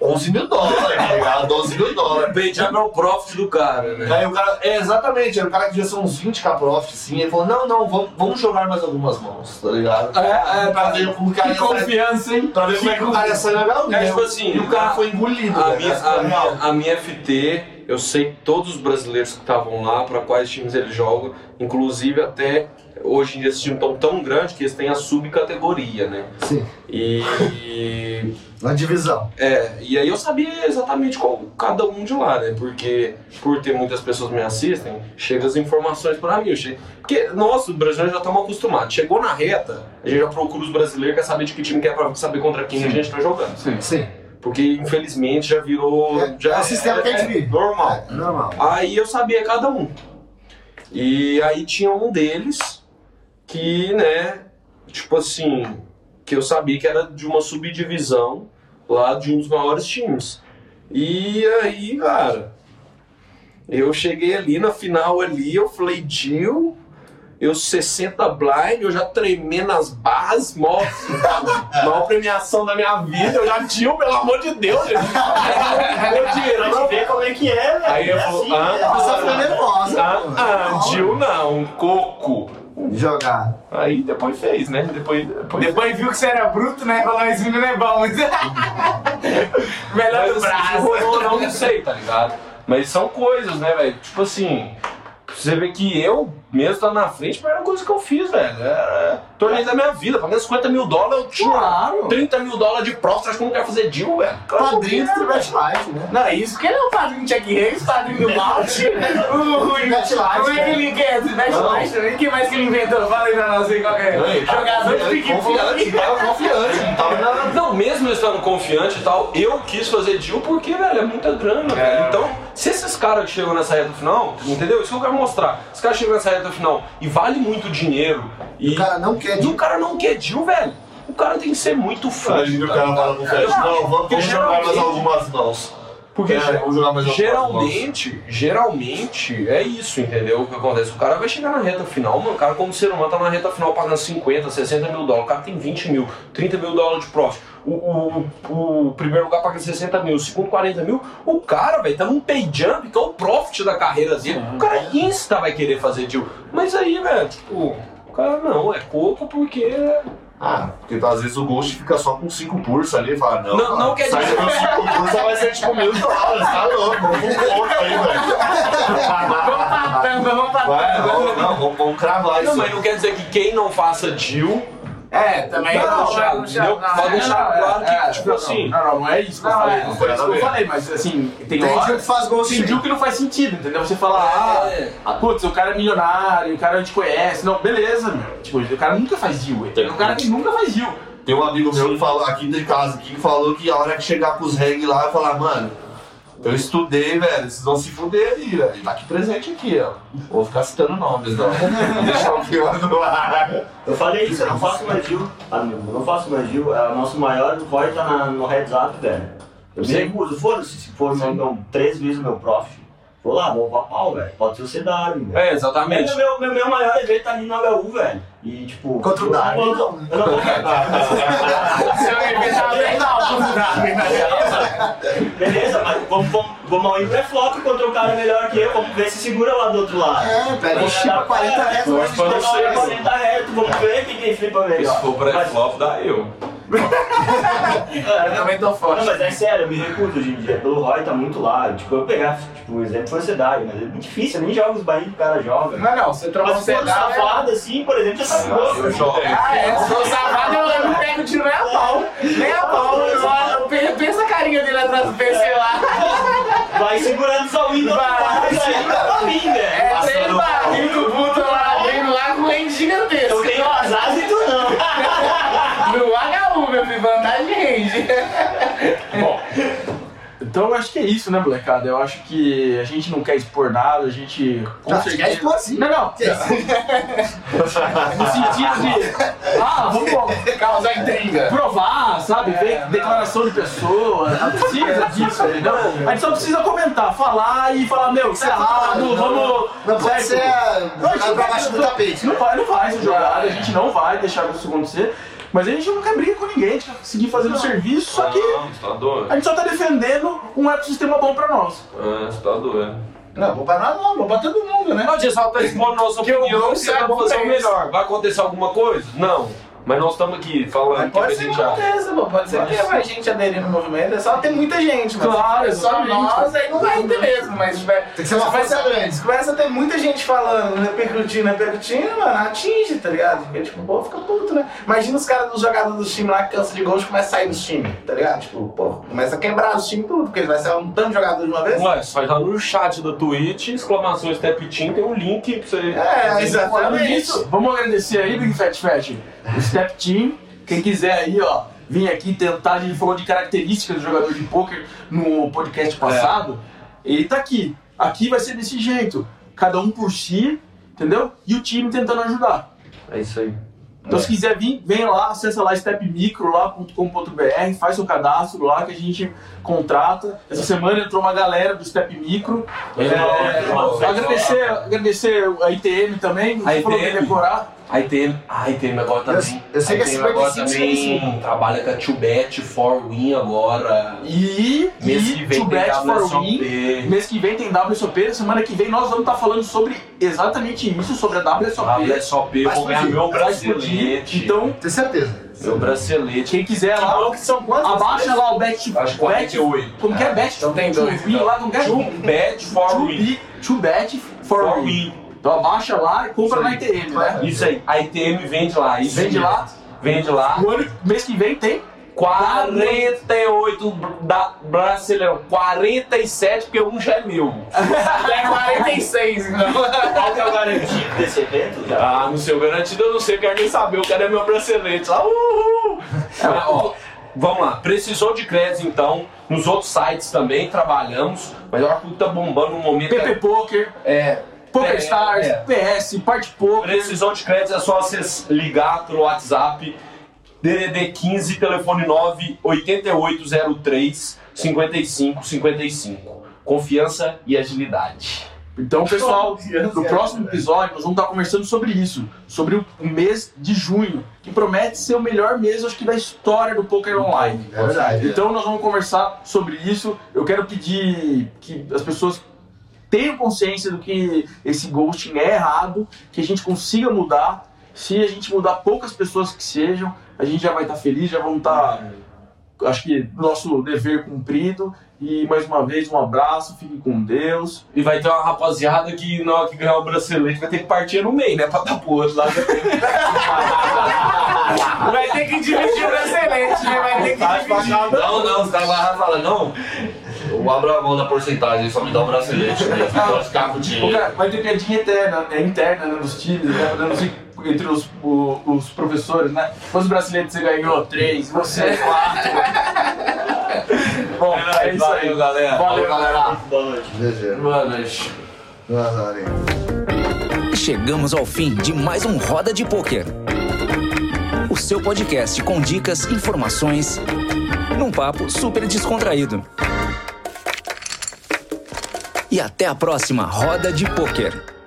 11 mil dólares, tá ligado? 12 mil dólares. Bem, já é o profit do cara, né? Aí o cara, é, exatamente, era o cara que devia ser uns 20k profit, assim, ele falou, não, não, vamos, vamos jogar mais algumas mãos, tá ligado? É, é, pra ver como o cara Que ia sair, confiança, hein? pra ver como é que o cara ia sair na HU, É né? tipo assim, E o cara foi engolido, A né? minha, Essa a, minha, a minha FT, eu sei todos os brasileiros que estavam lá, para quais times eles jogam, inclusive até hoje em dia esses times estão tão grandes que eles têm a subcategoria, né? Sim. E, Na divisão. é, e aí eu sabia exatamente qual cada um de lá, né? Porque por ter muitas pessoas que me assistem, chegam as informações para mim. eu che- Porque nós, os brasileiros, já estamos acostumados. Chegou na reta, a gente já procura os brasileiros, quer saber de que time que é para saber contra quem a gente está jogando. Sim. Porque infelizmente já virou. É- já é o sistema que a gente vive. Normal. É normal. Aí eu sabia cada um. E aí tinha um deles que, né, tipo assim, que eu sabia que era de uma subdivisão lá de um dos maiores times. E aí, cara, eu cheguei ali na final ali, eu falei, Jill, eu 60 blind, eu já tremendo nas barras, maior, maior premiação da minha vida, eu já Jill, pelo amor de Deus, gente. Não te ver como é que é, velho. Aí eu É falo, assim, ah, é. A pessoa fica nervosa. Ah, ah, não, coco. Jogar. Aí depois fez, né? Depois. depois... Depois viu que você era bruto, né? Falou, esse menino é bom. Melhor Mas do assim, braço. se rolou ou não, não sei, tá ligado? Mas são coisas, né, velho? Tipo assim, você vê que eu mesmo tá na frente, mas era coisa que eu fiz, velho. Era torneio da minha vida. Pagando 50 mil dólares, eu tinha Claro. 30 mil dólares de. Você acha que eu não quero fazer deal, velho? Claro Padrinho do Tribet Life, né? Não, isso que ele é o padrinho do Chuck Hayes, padrinho do Malte. o Tribet Life. Como é que ele quer? Tribet Life também? O que mais que ele inventou? Fala aí pra nós aí qual é. Tava Jogador de confiante, confiante, tava confiante, não tava nada. Não, mesmo eu estando confiante e tal, eu quis fazer deal porque, velho, é muita grana, velho. Então, se esses caras que chegam nessa reta final, entendeu? Isso que eu quero mostrar. Os caras chegam nessa reta final e vale muito dinheiro e O cara não quer e de o cara não quer deal, velho. O cara tem que ser muito fã. Aí o cara no flash, não, vamos, jogar mais algumas mãos. Porque É, algumas geralmente, geralmente é isso, entendeu? O que acontece? O cara vai chegar na reta final, mano. O cara, como ser humano, tá na reta final pagando 50, 60 mil dólares. O cara tem 20 mil, 30 mil dólares de profit. O, o, o primeiro lugar paga 60 mil, o segundo 40 mil. O cara, velho, tá num pay jump, que é o profit da carreira dele. O cara insta vai querer fazer deal. Mas aí, velho, tipo, o cara não, é pouco porque. Ah, porque às vezes o Ghost fica só com 5 pursos ali e fala, não, Não, não quer sai dizer- com 5 pursos vai ser tipo mil dólares, tá louco, vamos com ponto aí, Vamos pra tamba, vamos pra velho. Tamba. vamos, não, vamos, vamos cravar Não, isso. mas não quer dizer que quem não faça deal É, também Não, não, deixar, não, entendeu? não, Pode não, deixar não, claro que, é, tipo não, assim. Não, não, não é isso que eu Não, falei. é, Não foi isso que eu falei, mas assim, tem, Tem hora- que faz gol Tem deal que não faz sentido, entendeu? Você fala, ah, É. ah, putz, o cara é milionário, o cara a gente conhece. Não, beleza, meu. Tipo, o cara nunca faz deal. Tem um cara que nunca faz deal. Tem um amigo meu que falou aqui de casa que falou que a hora que chegar com os reg lá, eu falar, mano, eu estudei, velho, vocês vão se fuder aí, velho. Tá aqui presente aqui, ó. Vou ficar citando nomes, não. Vou deixar o pior no ar. Eu falei isso, eu não faço mais deal. Amigo, eu não faço mais deal. É, o nosso maior ROI tá na- no heads up, velho. Eu me recuso, foda-se, se for meu, três vezes o meu profit. Vou lá, vou pra pau, velho. Pode ser o CW, velho. É, exatamente. Meu, meu, meu maior evento tá ali no HU, velho. E tipo. Contra o eu não Darwin, vou- não. Eu não vou. Seu evento tava legal, vamos dar, Beleza, mas vamos, vamos, vamos ao pré-flop contra um cara melhor que eu. Vamos ver se segura lá do outro lado. É, pega Vamos chipa dar 40 retos. Vamos mas dar Pode ser. 40 reto, vamos ver quem tem flipa melhor. Se for pré-flop, dá eu. Eu também tô Não, forte. mas é sério, eu me recuso hoje em dia. Pelo Roy tá muito lá. Tipo, eu pegar, tipo, o exemplo foi o Sedai, mas é muito difícil, eu nem jogo os barris que o cara joga. Não, não, você trocou um Mas se for sedal, é... safado assim, por exemplo, já tá louco. Eu jogo. Ah, é, se for safado, eu, eu não pego o tiro nem a pau. Nem a pau. Eu, pe- pensa a carinha dele atrás do PC lá. Vai segurando só o Windows Vai, aí pra mim, velho. É três barrinhos do Buto lá, abrindo lá com range gigantesco. Eu tenho as asas e tu não. No Filho, vantagem de range. Bom, então eu acho que é isso, né, molecada? Eu acho que a gente não quer expor nada, a gente. Com Tá, certeza- quer expor sim. Não, não. No sentido de. Ah, vamos Causar intriga. provar sabe? Ver declaração de pessoa, não precisa disso, entendeu? A gente só precisa comentar, falar e falar, meu, isso é errado, vamos. Não pode certo? ser Não, a gente jogado pra baixo do tapete. Não vai, não vai ser jogado, a gente não vai deixar isso acontecer. Mas a gente não quer briga com ninguém, a gente quer seguir fazendo serviço, só que Não, você tá doido. a gente só tá defendendo um ecossistema bom pra nós. É, você tá doido. Não, vou pra nós não, vou pra todo mundo, né? Não, a gente só tá expondo nossa opinião tentando bom fazer o melhor. Vai acontecer alguma coisa? Não. Mas nós estamos aqui falando Mas que pode a ser gente que já. aconteça, pô. Pode ser que tenha mais gente aderindo no movimento. É só ter muita gente, mas Claro, é só nós, aí não vai ter mesmo. Mas vai, Tem que ser uma força grande. Começa a ter muita gente falando, repercutindo, repercutindo, mano, atinge, tá ligado? Porque, tipo, o povo fica puto, né? Imagina os caras dos jogadores dos times lá que cansa de gols e começa a sair dos times, tá ligado? Tipo, pô, começa a quebrar os times tudo, porque vai ser um tanto de jogador de uma vez. Ué, você vai lá no chat da Twitch, exclamação Step Team, tem um link pra você. É, Falando exatamente. vamos agradecer aí, Big Fat Fat, Step Team. Quem quiser aí, ó, vir aqui tentar, a gente falou de características do jogador de pôquer no podcast passado. Ele tá aqui. Aqui vai ser desse jeito. Cada um por si, entendeu? E o time tentando ajudar. É isso aí. Então, se quiser vir, vem lá, acessa lá stepmicro.com.br, faz seu cadastro lá que a gente contrata. Essa semana entrou uma galera do Step Micro. É, agradecer, agradecer a ITM também, A ITM. decorar. A ITM, a ITM agora Eu- também. eu sei a que é ITM agora 55, também 55. trabalha com a 2Bet for Win agora. E, Mês e que vem to tem bet for WSOP. win. Mês que vem tem WSOP. Semana que vem nós vamos estar falando sobre exatamente isso, sobre a WSOP. WSOP, eu vou ganhar meu bracelete. Então, Tenho certeza. Meu bracelete. quem quiser lá, Falou que são quantos? abaixa lá o bet. Acho bet 48. como que é bet? então tem dois, win então. lá, como que é? 2Bet for Win. To bet For win. Então abaixa lá e compra na. ITM, né? Isso aí, a ITM vende lá. Isso Vende lá. Vende lá. O ano, mês que vem tem 48 da brasileiro. 47, porque um já é meu. É 46, então. Qual que é o garantido desse evento? Já? Ah, no seu garantido eu não sei, quero nem saber. Eu quero é meu bracelete lá. Uhul! É, ó, vamos lá, precisou de crédito então. Nos outros sites também trabalhamos, mas eu acho que o tá bombando no momento PP Poker, é. Poker é, Stars, é. PS, Party Poker. Precisão de crédito é só você ligar pelo WhatsApp DDD 15, telefone 9 8803 55 55. Confiança e agilidade. Então, pessoal, no é próximo episódio nós vamos estar conversando sobre isso, sobre o mês de junho, que promete ser o melhor mês, acho que, da história do poker online. É verdade. Então, nós vamos conversar sobre isso. Eu quero pedir que as pessoas tenham consciência do que esse ghosting é errado, que a gente consiga mudar. Se a gente mudar poucas pessoas que sejam, a gente já vai estar feliz, já vamos estar, acho que, nosso dever cumprido. E mais uma vez, um abraço, fique com Deus. E vai ter uma rapaziada que na hora que ganhar o bracelete vai ter que partir no meio, né? Pra dar pro outro lá. Vai ter que dividir o bracelete, né? Vai ter que dividir. Não, não, os caras lá falam, não. Eu abro a mão da porcentagem, só me dá o bracelete. Né? Pode ficar com dinheiro. cara vai ter piadinha interna, é interna né, dos times, né? Eu não sei entre os, o- os professores, né? Quantos brasileiros você ganhou? Três, você quatro. Bom, é, isso aí. Valeu, galera. Valeu, galera. Boa noite. GG. Boa noite. Boa noite. Chegamos ao fim de mais um Roda de Pôquer. O seu podcast com dicas, informações, num papo super descontraído. E até a próxima Roda de Pôquer.